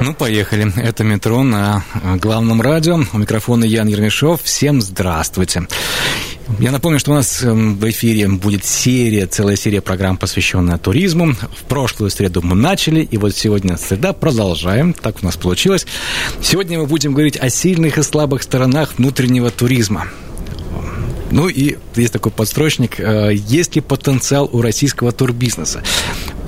Ну, поехали. Это метро на главном радио. У микрофона Ян Ермешов. Всем здравствуйте. Я напомню, что у нас эм, в эфире будет серия, целая серия программ, посвященная туризму. В прошлую среду мы начали, и вот сегодня среда продолжаем. Так у нас получилось. Сегодня мы будем говорить о сильных и слабых сторонах внутреннего туризма. Ну и есть такой подстрочник, э, есть ли потенциал у российского турбизнеса?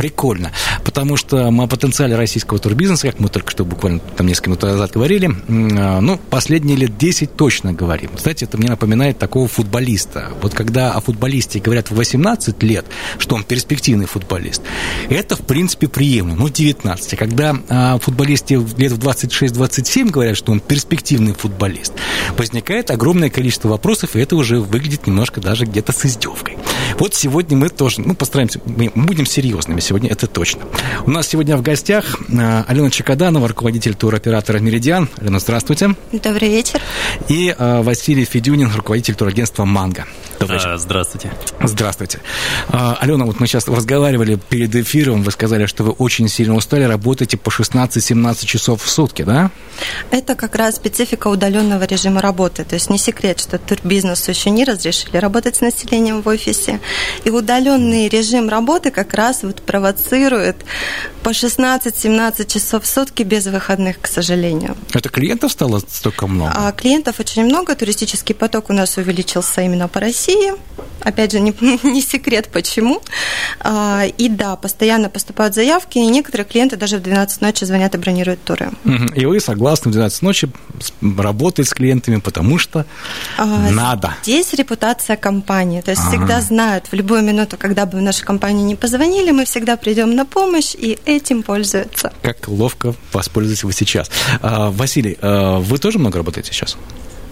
Прикольно, потому что о потенциале российского турбизнеса, как мы только что буквально там несколько минут назад говорили, э, ну, последние лет 10 точно говорим. Кстати, это мне напоминает такого футболиста. Вот когда о футболисте говорят в 18 лет, что он перспективный футболист, это, в принципе, приемлемо. Ну, 19. А когда о футболисте лет в 26-27 говорят, что он перспективный футболист, возникает огромное количество вопросов, и это уже выглядит немножко даже где-то с издевкой. Вот сегодня мы тоже, ну, постараемся, мы будем серьезными сегодня, это точно. У нас сегодня в гостях э, Алена Чекаданова, руководитель туроператора «Меридиан». Алена, здравствуйте. Добрый вечер. И э, Василий Федюнин, руководитель турагентства «Манго». Добрый вечер. А, здравствуйте. Здравствуйте. А, Алена, вот мы сейчас разговаривали перед эфиром, вы сказали, что вы очень сильно устали, работаете по 16-17 часов в сутки, да? Это как раз специфика удаленного режима работы. То есть не секрет, что турбизнесу еще не разрешили работать с населением в офисе. И удаленный режим работы как раз вот провоцирует по 16-17 часов в сутки без выходных, к сожалению. Это клиентов стало столько много? А клиентов очень много. Туристический поток у нас увеличился именно по России. Опять же, не, не секрет, почему. А, и да, постоянно поступают заявки, и некоторые клиенты даже в 12 ночи звонят и бронируют туры. И вы согласны в 12 ночи работать с клиентами, потому что а, надо. Здесь репутация компании. То есть ага. всегда знают, в любую минуту, когда бы в нашу компанию не позвонили, мы всегда придем на помощь, и этим пользуются. Как ловко воспользуетесь вы сейчас. А, Василий, а вы тоже много работаете сейчас?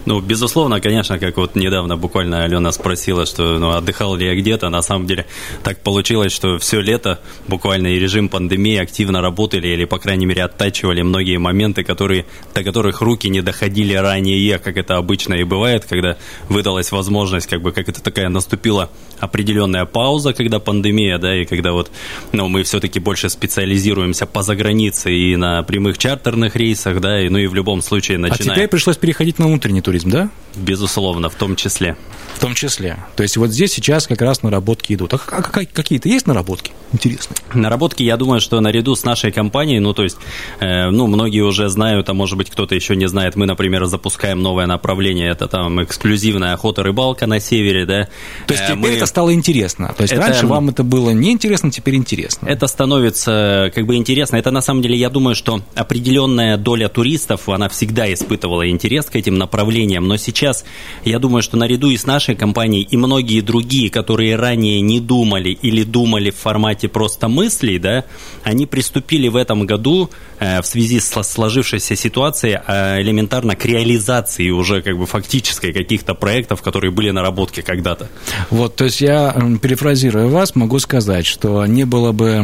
Ну, безусловно, конечно, как вот недавно буквально Алена спросила, что ну, отдыхал ли я где-то, на самом деле так получилось, что все лето буквально и режим пандемии активно работали или, по крайней мере, оттачивали многие моменты, которые, до которых руки не доходили ранее, как это обычно и бывает, когда выдалась возможность, как бы, как это такая наступила определенная пауза, когда пандемия, да, и когда вот, ну, мы все-таки больше специализируемся по загранице и на прямых чартерных рейсах, да, и, ну и в любом случае начинаем... А теперь пришлось переходить на внутренний туризм, да? Безусловно, в том числе. В том числе. То есть вот здесь сейчас как раз наработки идут. А какие-то есть наработки интересные? Наработки, я думаю, что наряду с нашей компанией, ну, то есть, э, ну, многие уже знают, а может быть, кто-то еще не знает, мы, например, запускаем новое направление, это там эксклюзивная охота-рыбалка на севере, да. То есть, э, теперь мы... это стало интересно. То есть, это... раньше вам это было неинтересно, теперь интересно. Это становится как бы интересно. Это, на самом деле, я думаю, что определенная доля туристов, она всегда испытывала интерес к этим направлениям, но сейчас, я думаю, что наряду и с нашей компанией, и многие другие, которые ранее не думали или думали в формате просто мыслей, да, они приступили в этом году э, в связи с сложившейся ситуацией э, элементарно к реализации уже как бы фактической каких-то проектов, которые были наработки когда-то. Вот, то есть я, перефразируя вас, могу сказать, что не было бы,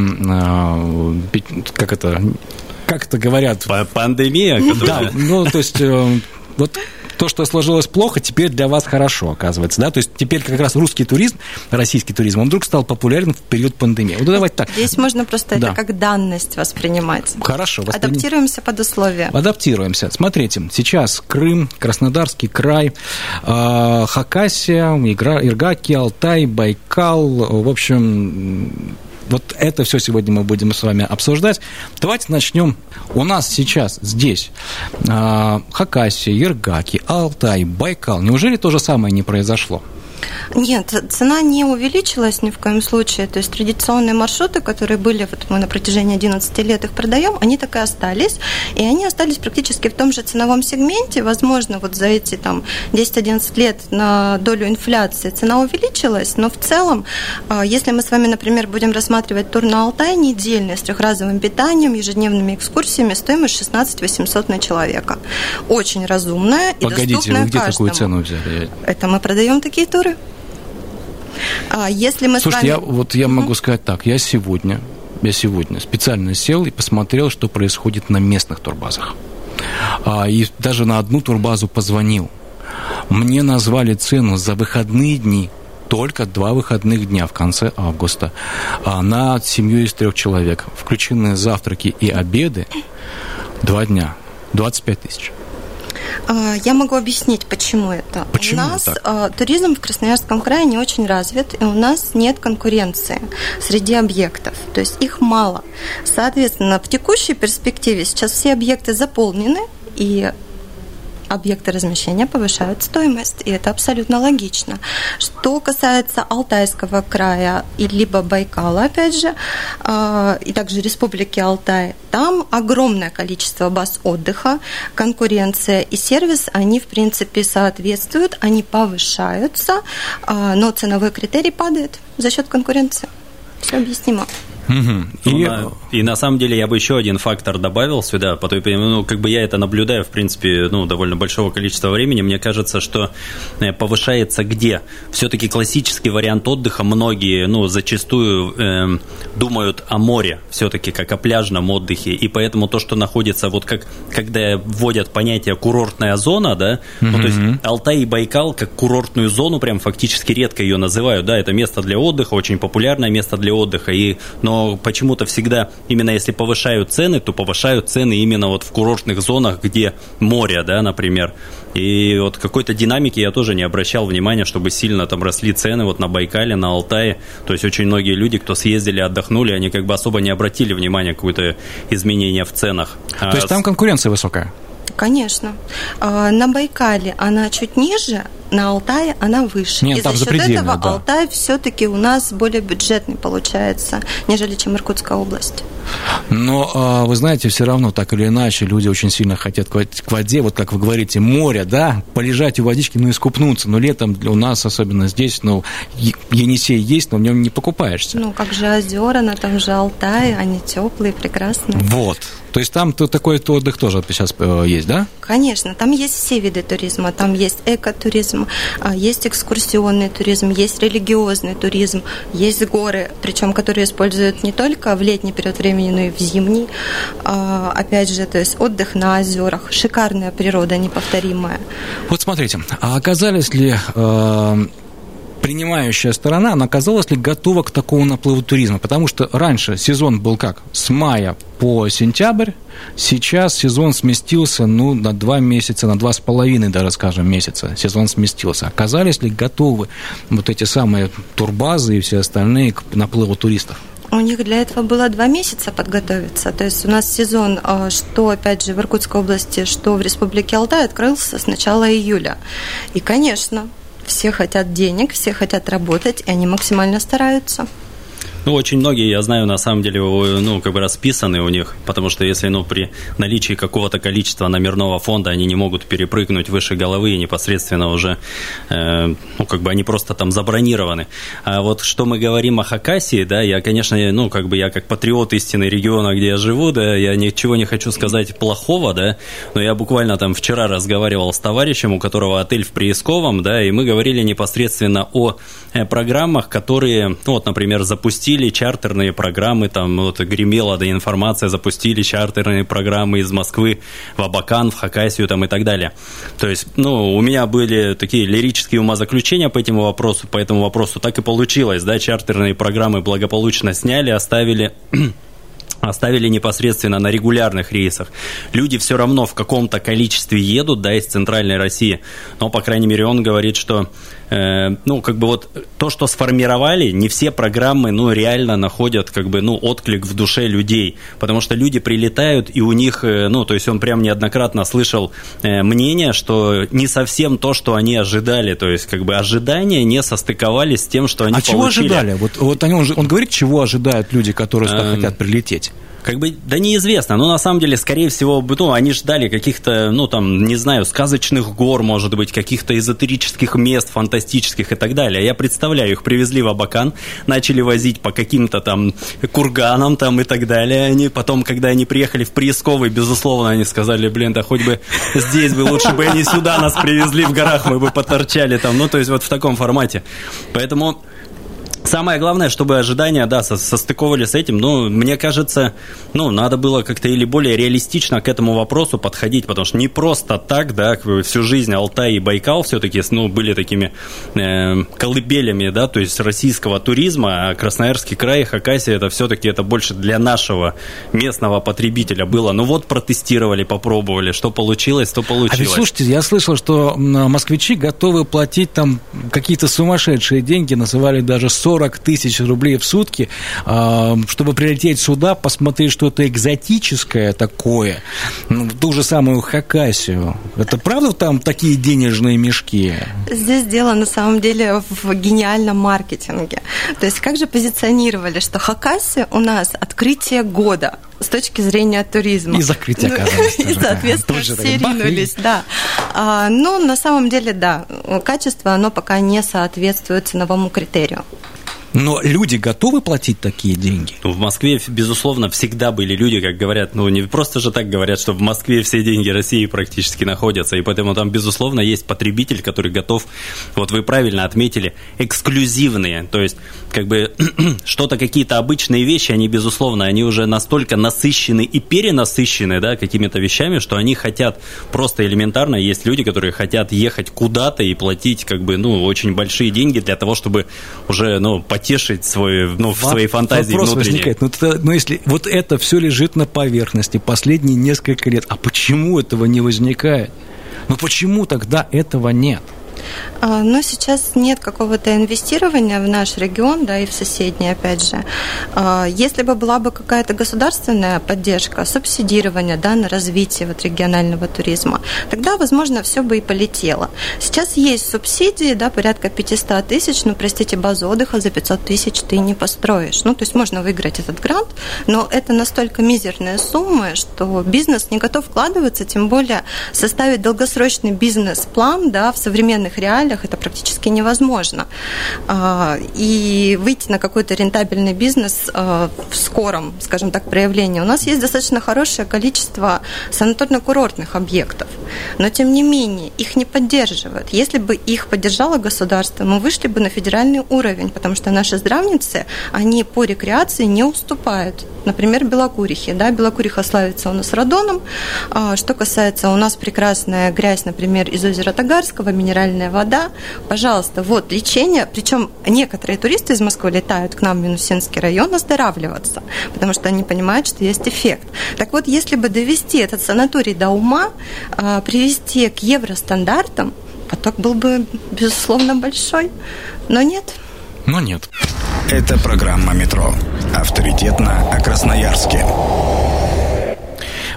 э, как это, как это говорят? Пандемия? Да, ну, то есть вот то, что сложилось плохо, теперь для вас хорошо, оказывается, да? То есть теперь как раз русский туризм, российский туризм, он вдруг стал популярен в период пандемии. Вот давайте так. Здесь можно просто да. это как данность воспринимать. Хорошо. Восприним... Адаптируемся под условия. Адаптируемся. Смотрите, сейчас Крым, Краснодарский край, э, Хакасия, Иргаки, Алтай, Байкал, в общем, вот это все сегодня мы будем с вами обсуждать. Давайте начнем. У нас сейчас здесь э, Хакасия, Ергаки, Алтай, Байкал. Неужели то же самое не произошло? Нет, цена не увеличилась ни в коем случае. То есть традиционные маршруты, которые были, вот мы на протяжении 11 лет их продаем, они так и остались. И они остались практически в том же ценовом сегменте. Возможно, вот за эти там 10-11 лет на долю инфляции цена увеличилась, но в целом, а, если мы с вами, например, будем рассматривать тур на Алтай недельный с трехразовым питанием, ежедневными экскурсиями, стоимость 16 800 на человека. Очень разумная и Погодите, доступная вы где каждому. такую цену взяли? Это мы продаем такие туры. А если мы Слушайте, с я, вами... вот я могу сказать так, я сегодня, я сегодня специально сел и посмотрел, что происходит на местных турбазах. А, и даже на одну турбазу позвонил. Мне назвали цену за выходные дни только два выходных дня в конце августа а на семью из трех человек. Включены завтраки и обеды. Два дня. 25 тысяч. А, Я могу объяснить, почему это. Почему у нас так? а, туризм в Красноярском крае не очень развит, и у нас нет конкуренции среди объектов, то есть их мало. Соответственно, в текущей перспективе сейчас все объекты заполнены, и объекты размещения повышают стоимость, и это абсолютно логично. Что касается Алтайского края и либо Байкала, опять же, а, и также Республики Алтай, там огромное количество баз отдыха, конкуренция и сервис, они, в принципе, соответствуют, они повышаются, а, но ценовой критерий падает за счет конкуренции. Все объяснимо. Мгм. И, на, и на самом деле я бы еще один фактор добавил сюда, по той ну, как бы я это наблюдаю, в принципе, ну, довольно большого количества времени. Мне кажется, что э, повышается где? Все-таки классический вариант отдыха многие, ну, зачастую эм, думают о море, все-таки как о пляжном отдыхе, и поэтому то, что находится, вот как, когда вводят понятие курортная зона, да, ну, то есть Алтай и Байкал как курортную зону, прям фактически редко ее называют, да, это место для отдыха, очень популярное место для отдыха, и, но почему-то всегда, именно если повышают цены, то повышают цены именно вот в курортных зонах, где море, да, например. И вот какой-то динамики я тоже не обращал внимания, чтобы сильно там росли цены вот на Байкале, на Алтае. То есть очень многие люди, кто съездили, отдохнули, они как бы особо не обратили внимания какое-то изменение в ценах. А то есть там конкуренция высокая? Конечно. А, На Байкале она чуть ниже, на Алтае она выше. Нет, и там за счет этого да. Алтай все-таки у нас более бюджетный получается, нежели чем Иркутская область. Но а, вы знаете, все равно так или иначе люди очень сильно хотят к вод- к воде, вот как вы говорите, море, да, полежать у водички, ну, искупнуться. Но летом для- у нас, особенно здесь, ну, Енисей есть, но в нем не покупаешься. Ну, как же озера, на том же Алтае, они теплые, прекрасные. Вот. То есть там то, такой то отдых тоже сейчас э, есть, да? Конечно, там есть все виды туризма. Там есть экотуризм, а, есть экскурсионный туризм, есть религиозный туризм, есть горы, причем которые используют не только в летний период времени, но и в зимний. А, Опять же, то есть отдых на озерах, шикарная природа, неповторимая. Вот смотрите, а оказались ли э, принимающая сторона, она оказалась ли готова к такому наплыву туризма? Потому что раньше сезон был как? С мая по сентябрь, сейчас сезон сместился ну, на два месяца, на два с половиной даже, скажем, месяца сезон сместился. Оказались ли готовы вот эти самые турбазы и все остальные к наплыву туристов? У них для этого было два месяца подготовиться. То есть у нас сезон, а, что, опять же, в Иркутской области, что в Республике Алтай, открылся с начала июля. И, конечно, все хотят денег, все хотят работать, и они максимально стараются. Ну, очень многие, я знаю, на самом деле, ну, как бы расписаны у них, потому что если, ну, при наличии какого-то количества номерного фонда они не могут перепрыгнуть выше головы и непосредственно уже, э, ну, как бы они просто там забронированы. А вот что мы говорим о Хакасии, да, я, конечно, ну, как бы я как патриот истины региона, где я живу, да, я ничего не хочу сказать плохого, да, но я буквально там вчера разговаривал с товарищем, у которого отель в Приисковом, да, и мы говорили непосредственно о э, программах, которые, ну, вот, например, запустили чартерные программы, там, вот, гремела, да, информация, запустили чартерные программы из Москвы в Абакан, в Хакасию, там, и так далее. То есть, ну, у меня были такие лирические умозаключения по этому вопросу, по этому вопросу, так и получилось, да, чартерные программы благополучно сняли, оставили оставили непосредственно на регулярных рейсах. Люди все равно в каком-то количестве едут, да, из центральной России, но, по крайней мере, он говорит, что Э, ну, как бы вот то, что сформировали, не все программы, ну, реально находят, как бы, ну, отклик в душе людей, потому что люди прилетают, и у них, э, ну, то есть он прям неоднократно слышал э, мнение, что не совсем то, что они ожидали, то есть, как бы, ожидания не состыковались с тем, что они а получили. чего ожидали? Вот, вот они, он, он говорит, чего ожидают люди, которые сюда эм... хотят прилететь? Как бы, да неизвестно, но на самом деле, скорее всего, ну, они ждали каких-то, ну, там, не знаю, сказочных гор, может быть, каких-то эзотерических мест, фантастических и так далее. Я представляю, их привезли в Абакан, начали возить по каким-то там курганам там и так далее. Они потом, когда они приехали в Приисковый, безусловно, они сказали, блин, да хоть бы здесь бы лучше бы они сюда нас привезли в горах, мы бы поторчали там. Ну, то есть вот в таком формате. Поэтому Самое главное, чтобы ожидания, да, состыковали с этим. Ну, мне кажется, ну, надо было как-то или более реалистично к этому вопросу подходить, потому что не просто так, да, всю жизнь Алтай и Байкал все-таки, ну, были такими э, колыбелями, да, то есть российского туризма, а Красноярский край, Хакасия, это все-таки это больше для нашего местного потребителя было. Ну вот протестировали, попробовали, что получилось, то получилось. А ведь, слушайте, я слышал, что москвичи готовы платить там какие-то сумасшедшие деньги, называли даже 40 40 тысяч рублей в сутки, а, чтобы прилететь сюда, посмотреть что-то экзотическое такое, ну, ту же самую Хакасию. Это правда там такие денежные мешки? Здесь дело на самом деле в гениальном маркетинге. То есть как же позиционировали, что Хакасия у нас открытие года с точки зрения туризма. И закрытие оказалось. И, соответственно, все ринулись, да. А, ну, на самом деле, да, качество, оно пока не соответствует ценовому критерию. Но люди готовы платить такие деньги? Ну, в Москве, безусловно, всегда были люди, как говорят, ну, не просто же так говорят, что в Москве все деньги России практически находятся, и поэтому там, безусловно, есть потребитель, который готов, вот вы правильно отметили, эксклюзивные, то есть, как бы, что-то, какие-то обычные вещи, они, безусловно, они уже настолько насыщены и перенасыщены, да, какими-то вещами, что они хотят просто элементарно, есть люди, которые хотят ехать куда-то и платить, как бы, ну, очень большие деньги для того, чтобы уже, ну, потешить свой, ну, в своей фантазии Вопрос внутренней. возникает, ну, это, ну, если вот это все лежит на поверхности последние несколько лет, а почему этого не возникает? Ну, почему тогда этого нет? А, но сейчас нет какого-то инвестирования в наш регион, да, и в соседний, опять же. А, если бы была бы какая-то государственная поддержка, субсидирование, да, на развитие вот регионального туризма, тогда, возможно, все бы и полетело. Сейчас есть субсидии, да, порядка 500 тысяч, ну, простите, базу отдыха за 500 тысяч ты не построишь. Ну, то есть можно выиграть этот грант, но это настолько мизерные суммы, что бизнес не готов вкладываться, тем более составить долгосрочный бизнес-план, да, в современных реалиях это практически невозможно. А, и выйти на какой-то рентабельный бизнес а, в скором, скажем так, проявлении. У нас есть достаточно хорошее количество санаторно-курортных объектов, но тем не менее их не поддерживают. Если бы их поддержало государство, мы вышли бы на федеральный уровень, потому что наши здравницы, они по рекреации не уступают. Например, Белокурихи. Да? Белокуриха славится у нас радоном. А, что касается у нас прекрасная грязь, например, из озера Тагарского, минеральная вода, да, пожалуйста, вот лечение, причем некоторые туристы из Москвы летают к нам в Минусинский район оздоравливаться, потому что они понимают, что есть эффект. Так вот, если бы довести этот санаторий до ума, а, привести к евростандартам, поток был бы, безусловно, большой, но нет. Но нет. Это программа «Метро». Авторитетно о Красноярске.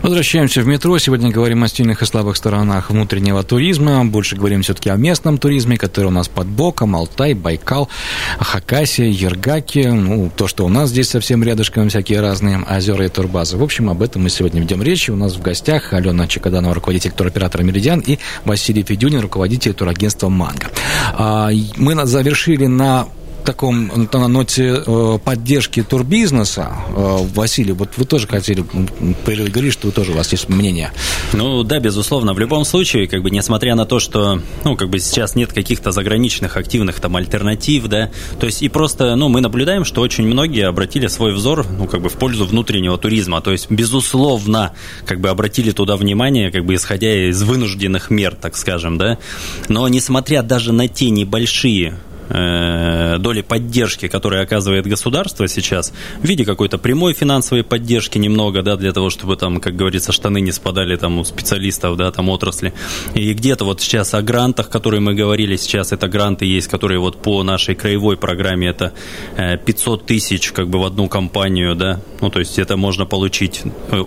Возвращаемся в метро. Сегодня говорим о сильных и слабых сторонах внутреннего туризма. Больше говорим все-таки о местном туризме, который у нас под боком. Алтай, Байкал, Хакасия, Ергаки. Ну, то, что у нас здесь совсем рядышком, всякие разные озера и турбазы. В общем, об этом мы сегодня ведем речь. У нас в гостях Алена Чекаданова, руководитель туроператора «Меридиан», и Василий Федюнин, руководитель турагентства «Манго». А, мы завершили на таком на ноте э, поддержки турбизнеса, э, Василий, вот вы тоже хотели говорить, что вы тоже у вас есть мнение. Ну да, безусловно. В любом случае, как бы несмотря на то, что ну как бы сейчас нет каких-то заграничных активных там альтернатив, да, то есть и просто, ну мы наблюдаем, что очень многие обратили свой взор, ну как бы в пользу внутреннего туризма, то есть безусловно, как бы обратили туда внимание, как бы исходя из вынужденных мер, так скажем, да, но несмотря даже на те небольшие доли поддержки, которые оказывает государство сейчас, в виде какой-то прямой финансовой поддержки немного, да, для того, чтобы там, как говорится, штаны не спадали там у специалистов, да, там отрасли. И где-то вот сейчас о грантах, которые мы говорили, сейчас это гранты есть, которые вот по нашей краевой программе это 500 тысяч как бы в одну компанию, да, ну, то есть это можно получить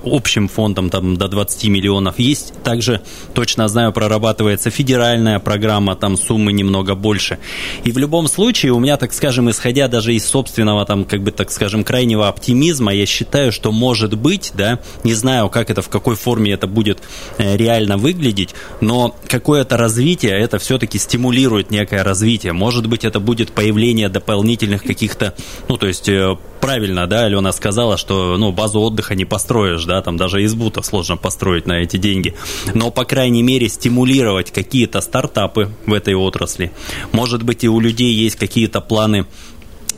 общим фондом там до 20 миллионов. Есть также, точно знаю, прорабатывается федеральная программа, там суммы немного больше. И в любом случае, у меня, так скажем, исходя даже из собственного, там, как бы, так скажем, крайнего оптимизма, я считаю, что может быть, да, не знаю, как это, в какой форме это будет э, реально выглядеть, но какое-то развитие, это все-таки стимулирует некое развитие. Может быть, это будет появление дополнительных каких-то, ну, то есть э, правильно, да, Алена сказала, что, ну, базу отдыха не построишь, да, там даже избу-то сложно построить на эти деньги. Но, по крайней мере, стимулировать какие-то стартапы в этой отрасли. Может быть, и у людей есть какие-то планы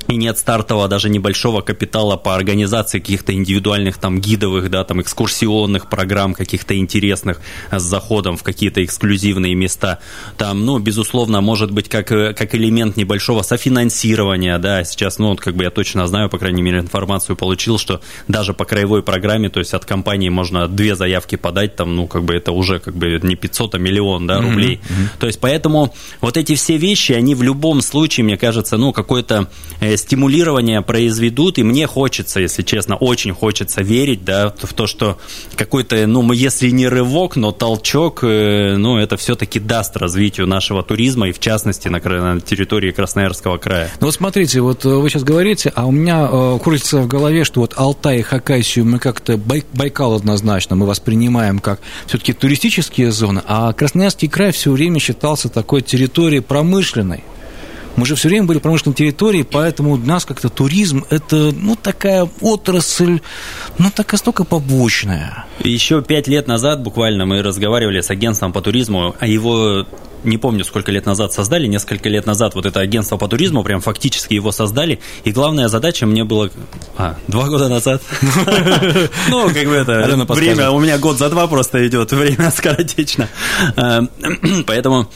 и нет стартового даже небольшого капитала по организации каких-то индивидуальных там гидовых, да, там экскурсионных программ каких-то интересных с заходом в какие-то эксклюзивные места. Там, ну, безусловно, может быть как, как элемент небольшого софинансирования, да, сейчас, ну, вот как бы я точно знаю, по крайней мере, информацию получил, что даже по краевой программе, то есть от компании можно две заявки подать, там, ну, как бы это уже как бы не 500, а миллион, да, рублей. Mm-hmm. То есть поэтому вот эти все вещи, они в любом случае, мне кажется, ну, какой-то э, стимулирование произведут, и мне хочется, если честно, очень хочется верить, да, в то, что какой-то, ну, если не рывок, но толчок, э, ну, это все-таки даст развитию нашего туризма, и в частности на, на территории Красноярского края. Ну, вот смотрите, вот э, вы сейчас говорите, а у меня э, крутится в голове, что вот Алтай и Хакасию мы как-то, Бай, Байкал однозначно, мы воспринимаем как все-таки туристические зоны, а Красноярский край все время считался такой территорией промышленной. Мы же все время были промышленной территории, поэтому у нас как-то туризм – это, ну, такая отрасль, ну, такая столько побочная. Еще пять лет назад буквально мы разговаривали с агентством по туризму, а его не помню, сколько лет назад создали, несколько лет назад вот это агентство по туризму, прям фактически его создали, и главная задача мне была... А, два года назад? Ну, как бы это... Время у меня год за два просто идет, время скоротечно. Э, поэтому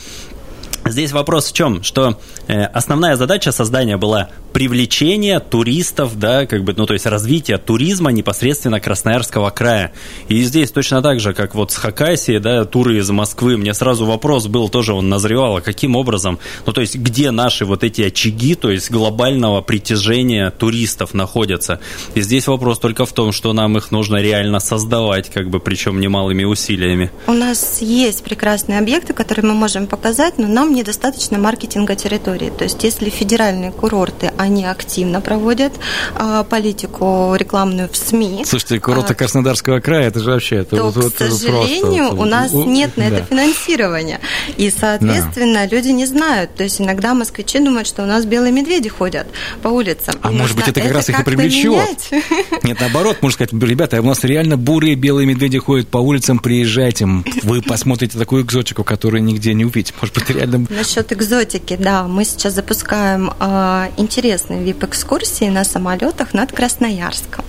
Здесь вопрос в чем, что э, основная задача создания была привлечение туристов, да, как бы, ну, то есть развитие туризма непосредственно Красноярского края. И здесь точно так же, как вот с Хакасией, да, туры из Москвы, мне сразу вопрос был, тоже он назревал, а каким образом, ну, то есть где наши вот эти очаги, то есть глобального притяжения туристов находятся. И здесь вопрос только в том, что нам их нужно реально создавать, как бы, причем немалыми усилиями. У нас есть прекрасные объекты, которые мы можем показать, но нам недостаточно маркетинга территории. То есть если федеральные курорты, они активно проводят а, политику рекламную в СМИ. Слушайте, курорты а, Краснодарского края, это же вообще... Это то, вот, вот, к сожалению, просто, у нас у, нет на да. это финансирования. И, соответственно, да. люди не знают. То есть иногда москвичи думают, что у нас белые медведи ходят по улицам. А может быть, это как это раз их и привлечет? Нет, наоборот, можно сказать, ребята, у нас реально бурые белые медведи ходят по улицам, приезжайте, вы посмотрите такую экзотику, которую нигде не увидите. Может быть, реально... Насчет экзотики, да, мы сейчас запускаем э, интересные VIP-экскурсии на самолетах над Красноярском.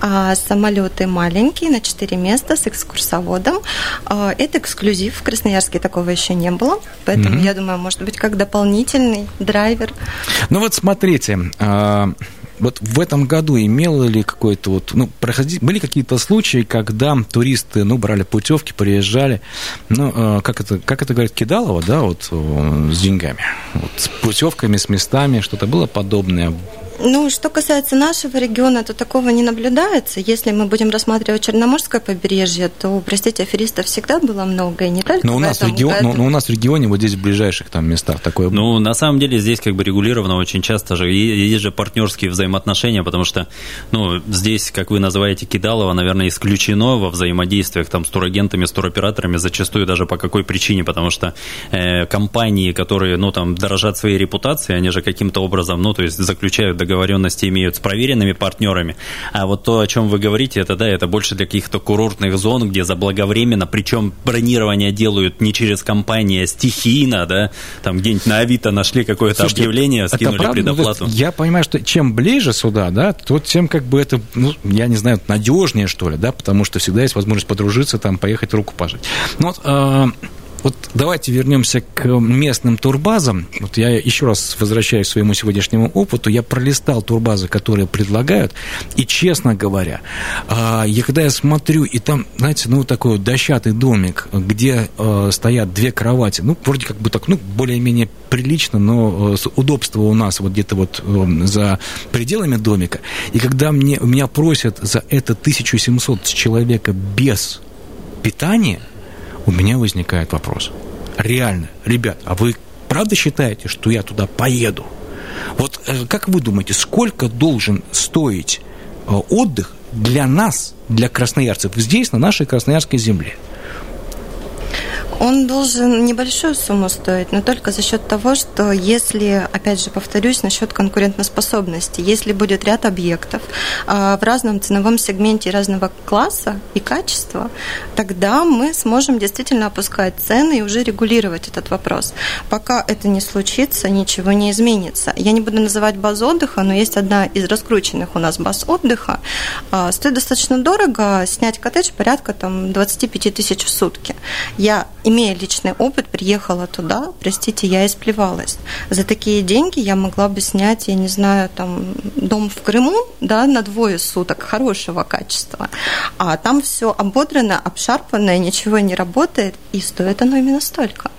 А, самолеты маленькие, на 4 места с экскурсоводом. А, это эксклюзив. В Красноярске такого еще не было. Поэтому, mm-hmm. я думаю, может быть, как дополнительный драйвер. Ну вот смотрите, а, вот в этом году имело ли какой-то вот, ну, проходи, были какие-то случаи, когда туристы, ну, брали путевки, приезжали, ну, э, как это, как это говорит Кидалова, да, вот э, с деньгами, вот, с путевками, с местами, что-то было подобное ну, что касается нашего региона, то такого не наблюдается. Если мы будем рассматривать Черноморское побережье, то, простите, аферистов всегда было много, и не только но у нас в регион, но, но у нас в регионе, вот здесь в ближайших там местах такое Ну, на самом деле, здесь как бы регулировано очень часто же. Есть же партнерские взаимоотношения, потому что, ну, здесь, как вы называете, Кидалово, наверное, исключено во взаимодействиях там с турагентами, с туроператорами, зачастую даже по какой причине, потому что э, компании, которые, ну, там, дорожат своей репутацией, они же каким-то образом, ну, то есть заключают договор договоренности имеют с проверенными партнерами. А вот то, о чем вы говорите, это да, это больше для каких-то курортных зон, где заблаговременно, причем бронирование делают не через компании, а стихийно, да, там где-нибудь на Авито нашли какое-то Слушайте, объявление, скинули правда, предоплату. Ну, я понимаю, что чем ближе сюда, да, то тем как бы это, ну, я не знаю, надежнее, что ли, да, потому что всегда есть возможность подружиться, там, поехать руку пожать. Ну, вот, э, Вот давайте вернемся к местным турбазам. Вот я еще раз возвращаюсь к своему сегодняшнему опыту. Я пролистал турбазы, которые предлагают, и, честно говоря, а, я когда я смотрю, и там, знаете, ну, такой вот дощатый домик, где э, стоят две кровати, ну, вроде как бы так, ну, более-менее прилично, но э, удобство у нас вот где-то вот э, за пределами домика. И когда мне, меня просят за это 1700 человека без питания, у меня возникает вопрос. Реально, ребят, а вы правда считаете, что я туда поеду? Вот э, как вы думаете, сколько должен стоить э, отдых для нас, для красноярцев, здесь, на нашей красноярской земле? Он должен небольшую сумму стоить, но только за счет того, что если, опять же, повторюсь, насчет конкурентоспособности, если будет ряд объектов а, в разном ценовом сегменте разного класса и качества, тогда мы сможем действительно опускать цены и уже регулировать этот вопрос. Пока это не случится, ничего не изменится. Я не буду называть базу отдыха, но есть одна из раскрученных у нас баз отдыха. А, стоит достаточно дорого снять коттедж порядка там, 25 тысяч в сутки. Я имея личный опыт, приехала туда, простите, я исплевалась. За такие деньги я могла бы снять, я не знаю, там, дом в Крыму, да, на двое суток, хорошего качества. А там все ободрано, обшарпанное, ничего не работает, и стоит оно именно столько.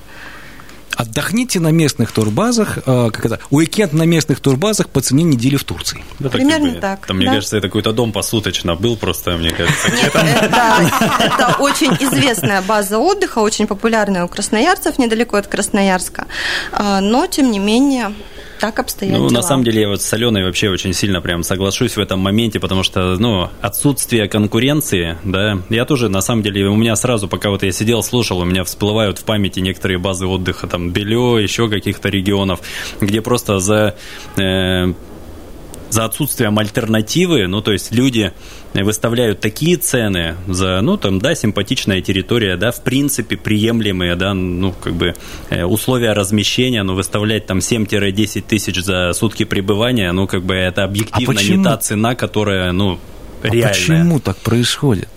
Отдохните на местных турбазах, э, как это, уикенд на местных турбазах по цене недели в Турции. Да, Примерно так. Бы, так там, да. мне кажется, это какой-то дом посуточно был просто, мне кажется. Это очень известная база отдыха, очень популярная у красноярцев, недалеко от Красноярска. А, но, тем не менее, так обстоят Ну, дела. на самом деле, я вот с Аленой вообще очень сильно прям соглашусь в этом моменте, потому что, ну, отсутствие конкуренции, да, я тоже, на самом деле, у меня сразу, пока вот я сидел, слушал, у меня всплывают в памяти некоторые базы отдыха, там, Белё, еще каких-то регионов, где просто за... Э, за отсутствием альтернативы, ну, то есть люди выставляют такие цены за, ну, там, да, симпатичная территория, да, в принципе, приемлемые, да, ну, как бы э, условия размещения, ну, выставлять там 7-10 тысяч за сутки пребывания, ну, как бы это объективно а не та цена, которая, ну, реальная. А почему так происходит?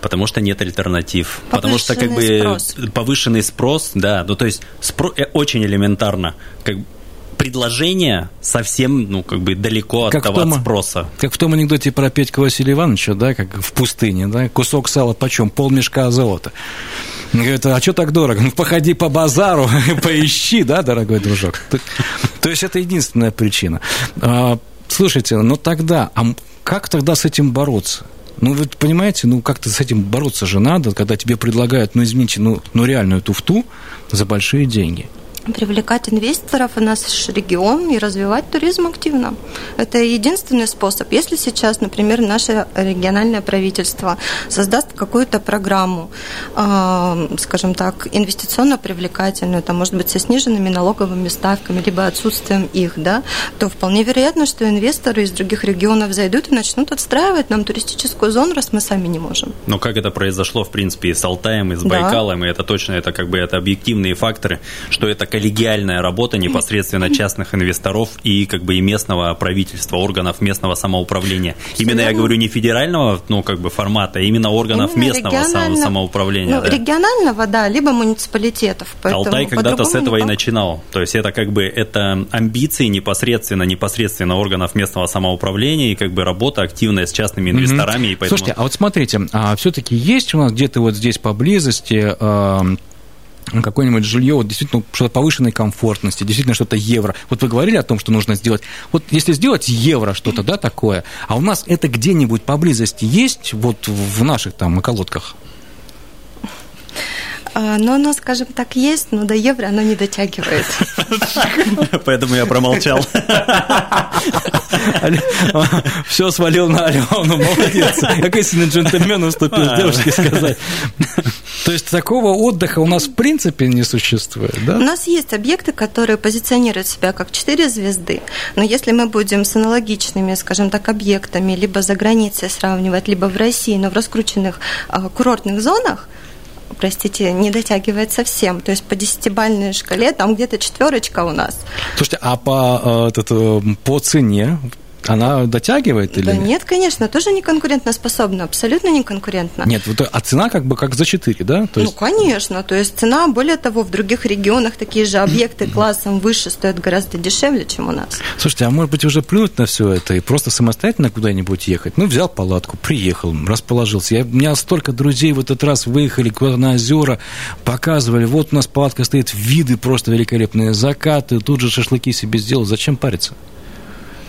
Потому что нет альтернатив. Повышенный Потому что как бы спрос. повышенный спрос, да, ну то есть спро... Э, очень элементарно. Как предложение совсем, ну, как бы далеко от как того том, от спроса. Как в том анекдоте про Петька Василия Ивановича, да, как в пустыне, да, кусок сала почем? Пол мешка золота. Он говорит, а что так дорого? Ну, походи по базару, поищи, да, дорогой дружок. То есть это единственная причина. А, слушайте, ну тогда, а как тогда с этим бороться? Ну, вы понимаете, ну, как-то с этим бороться же надо, когда тебе предлагают, ну, извините, ну, ну реальную туфту за большие деньги привлекать инвесторов в наш регион и развивать туризм активно. Это единственный способ. Если сейчас, например, наше региональное правительство создаст какую-то программу, э, скажем так, инвестиционно привлекательную, там, может быть, со сниженными налоговыми ставками, либо отсутствием их, да, то вполне вероятно, что инвесторы из других регионов зайдут и начнут отстраивать нам туристическую зону, раз мы сами не можем. Но как это произошло, в принципе, и с Алтаем, и с Байкалом, да. и это точно, это как бы это объективные факторы, что это коллегиальная работа непосредственно частных инвесторов и как бы и местного правительства, органов местного самоуправления. Именно я говорю не федерального, ну как бы формата, а именно органов именно местного само, самоуправления. Ну, да. Регионального, да, либо муниципалитетов. Алтай когда-то с этого и начинал. То есть это как бы это амбиции непосредственно, непосредственно органов местного самоуправления и как бы работа активная с частными инвесторами. Mm-hmm. И поэтому... Слушайте, а вот смотрите, а все-таки есть у нас где-то вот здесь поблизости какое-нибудь жилье, вот действительно что-то повышенной комфортности, действительно что-то евро. Вот вы говорили о том, что нужно сделать. Вот если сделать евро что-то, да, такое, а у нас это где-нибудь поблизости есть, вот в наших там околотках? А, но оно, скажем так, есть, но до евро оно не дотягивает. Поэтому я промолчал. Все свалил на Алену, молодец. Как истинный джентльмен уступил девушке сказать. То есть такого отдыха у нас в принципе не существует, да? У нас есть объекты, которые позиционируют себя как четыре звезды, но если мы будем с аналогичными, скажем так, объектами либо за границей сравнивать, либо в России, но в раскрученных а, курортных зонах, простите, не дотягивает совсем. То есть по десятибальной шкале там где-то четверочка у нас. Слушайте, а по, э, этот, э, по цене она дотягивает или да нет? нет, конечно, тоже не конкурентоспособна, абсолютно не конкурентна. Нет, вот, а цена как бы как за 4, да? То есть... Ну, конечно, то есть цена, более того, в других регионах такие же объекты классом выше стоят гораздо дешевле, чем у нас. Слушайте, а может быть уже плюнуть на все это и просто самостоятельно куда-нибудь ехать? Ну, взял палатку, приехал, расположился. Я, у меня столько друзей в этот раз выехали куда-то на озера, показывали, вот у нас палатка стоит, виды просто великолепные, закаты, тут же шашлыки себе сделал. Зачем париться?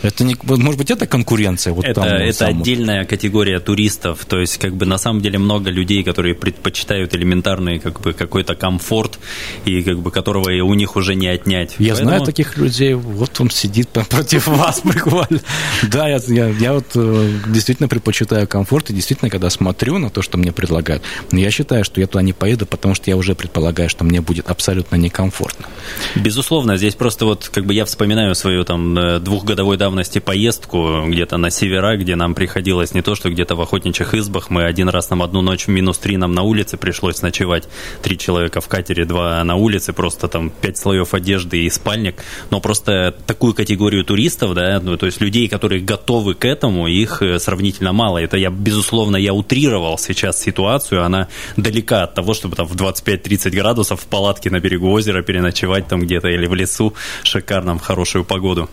Это не, может быть, это конкуренция? Вот это там, это самом... отдельная категория туристов. То есть, как бы на самом деле много людей, которые предпочитают элементарный как бы какой-то комфорт и как бы которого у них уже не отнять. Я Поэтому... знаю таких людей. Вот он сидит против вас буквально. Да, я, я, я вот э, действительно предпочитаю комфорт и действительно, когда смотрю на то, что мне предлагают, я считаю, что я туда не поеду, потому что я уже предполагаю, что мне будет абсолютно некомфортно. Безусловно, здесь просто вот как бы я вспоминаю свою там э, двухгодовой давность давности поездку где-то на севера, где нам приходилось не то, что где-то в охотничьих избах. Мы один раз нам одну ночь в минус три нам на улице пришлось ночевать. Три человека в катере, два на улице, просто там пять слоев одежды и спальник. Но просто такую категорию туристов, да, ну, то есть людей, которые готовы к этому, их э, сравнительно мало. Это я, безусловно, я утрировал сейчас ситуацию, она далека от того, чтобы там в 25-30 градусов в палатке на берегу озера переночевать там где-то или в лесу шикарном, в хорошую погоду.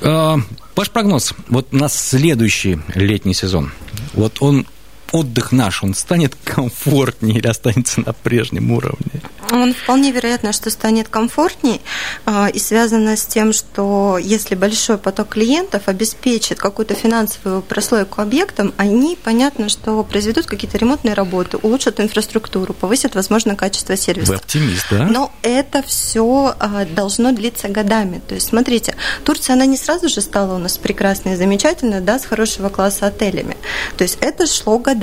А, Ваш прогноз, вот на следующий летний сезон, вот он отдых наш, он станет комфортнее или останется на прежнем уровне? Он вполне вероятно, что станет комфортней а, и связано с тем, что если большой поток клиентов обеспечит какую-то финансовую прослойку объектам, они, понятно, что произведут какие-то ремонтные работы, улучшат инфраструктуру, повысят, возможно, качество сервиса. Вы оптимист, да? Но это все а, должно длиться годами. То есть, смотрите, Турция, она не сразу же стала у нас прекрасной и замечательной, да, с хорошего класса отелями. То есть это шло годами,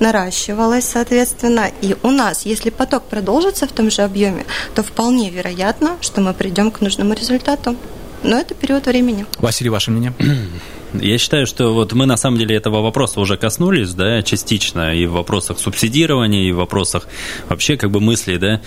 наращивалось, соответственно, и у нас, если поток продолжится в том же объеме, то вполне вероятно, что мы придем к нужному результату. Но это период времени. Василий, ваше мнение? Я считаю, что вот мы на самом деле этого вопроса уже коснулись, да, частично, и в вопросах субсидирования, и в вопросах вообще как бы мыслей, да.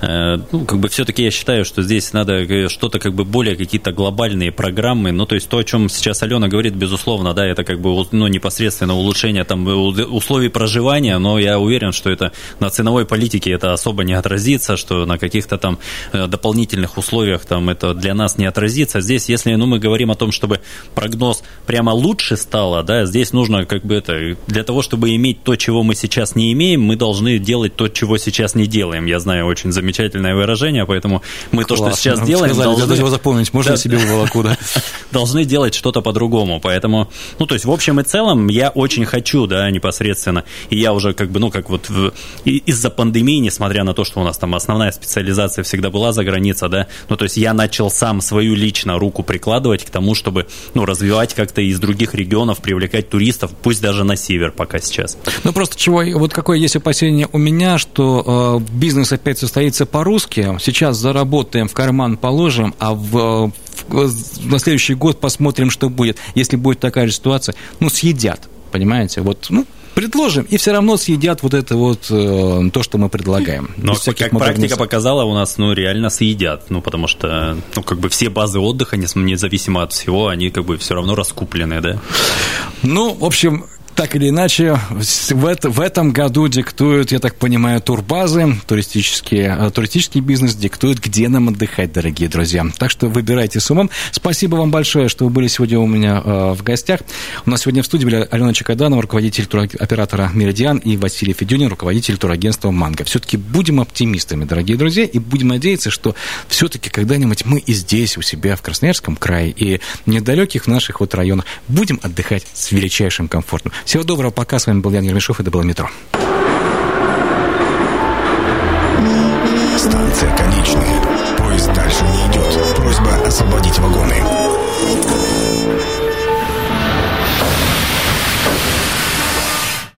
Э, ну, как бы все-таки я считаю, что здесь надо э, что-то как бы более какие-то глобальные программы, ну, то есть то, о чем сейчас Алена говорит, безусловно, да, это как бы, ну, непосредственно улучшение там условий проживания, но я уверен, что это на ценовой политике это особо не отразится, что на каких-то там э, дополнительных условиях там это для нас не отразится. Здесь, если, ну, мы говорим о том, чтобы прогноз прямо лучше стало, да, здесь нужно как бы это, для того, чтобы иметь то, чего мы сейчас не имеем, мы должны делать то, чего сейчас не делаем. Я знаю очень замечательное выражение, поэтому мы Классно. то, что сейчас делаем, сказали, должны... его запомнить, можно да, себе волоку, да? Должны делать что-то по-другому, поэтому, ну, то есть, в общем и целом, я очень хочу, да, непосредственно, и я уже как бы, ну, как вот в... из-за пандемии, несмотря на то, что у нас там основная специализация всегда была за границей, да, ну, то есть, я начал сам свою лично руку прикладывать к тому, чтобы, ну, развивать как как-то из других регионов привлекать туристов, пусть даже на север пока сейчас. Ну, просто чего, вот какое есть опасение у меня, что э, бизнес опять состоится по-русски, сейчас заработаем, в карман положим, а в, в, на следующий год посмотрим, что будет. Если будет такая же ситуация, ну, съедят, понимаете? Вот, ну, предложим, и все равно съедят вот это вот э, то, что мы предлагаем. Но как практика показала, у нас ну реально съедят, ну потому что ну как бы все базы отдыха, независимо от всего, они как бы все равно раскуплены, да. Ну, в общем, так или иначе, в, это, в этом году диктуют, я так понимаю, турбазы, туристические, э, туристический бизнес диктует, где нам отдыхать, дорогие друзья. Так что выбирайте с умом. Спасибо вам большое, что вы были сегодня у меня э, в гостях. У нас сегодня в студии были Алена Чекаданова, руководитель туроператора «Меридиан», и Василий Федюнин, руководитель турагентства «Манго». Все-таки будем оптимистами, дорогие друзья, и будем надеяться, что все-таки когда-нибудь мы и здесь, у себя, в Красноярском крае, и недалеких наших вот районах будем отдыхать с величайшим комфортом. Всего доброго, пока. С вами был Ян Ермешов, это было «Метро». Станция конечная. Поезд дальше не идет. Просьба освободить вагоны.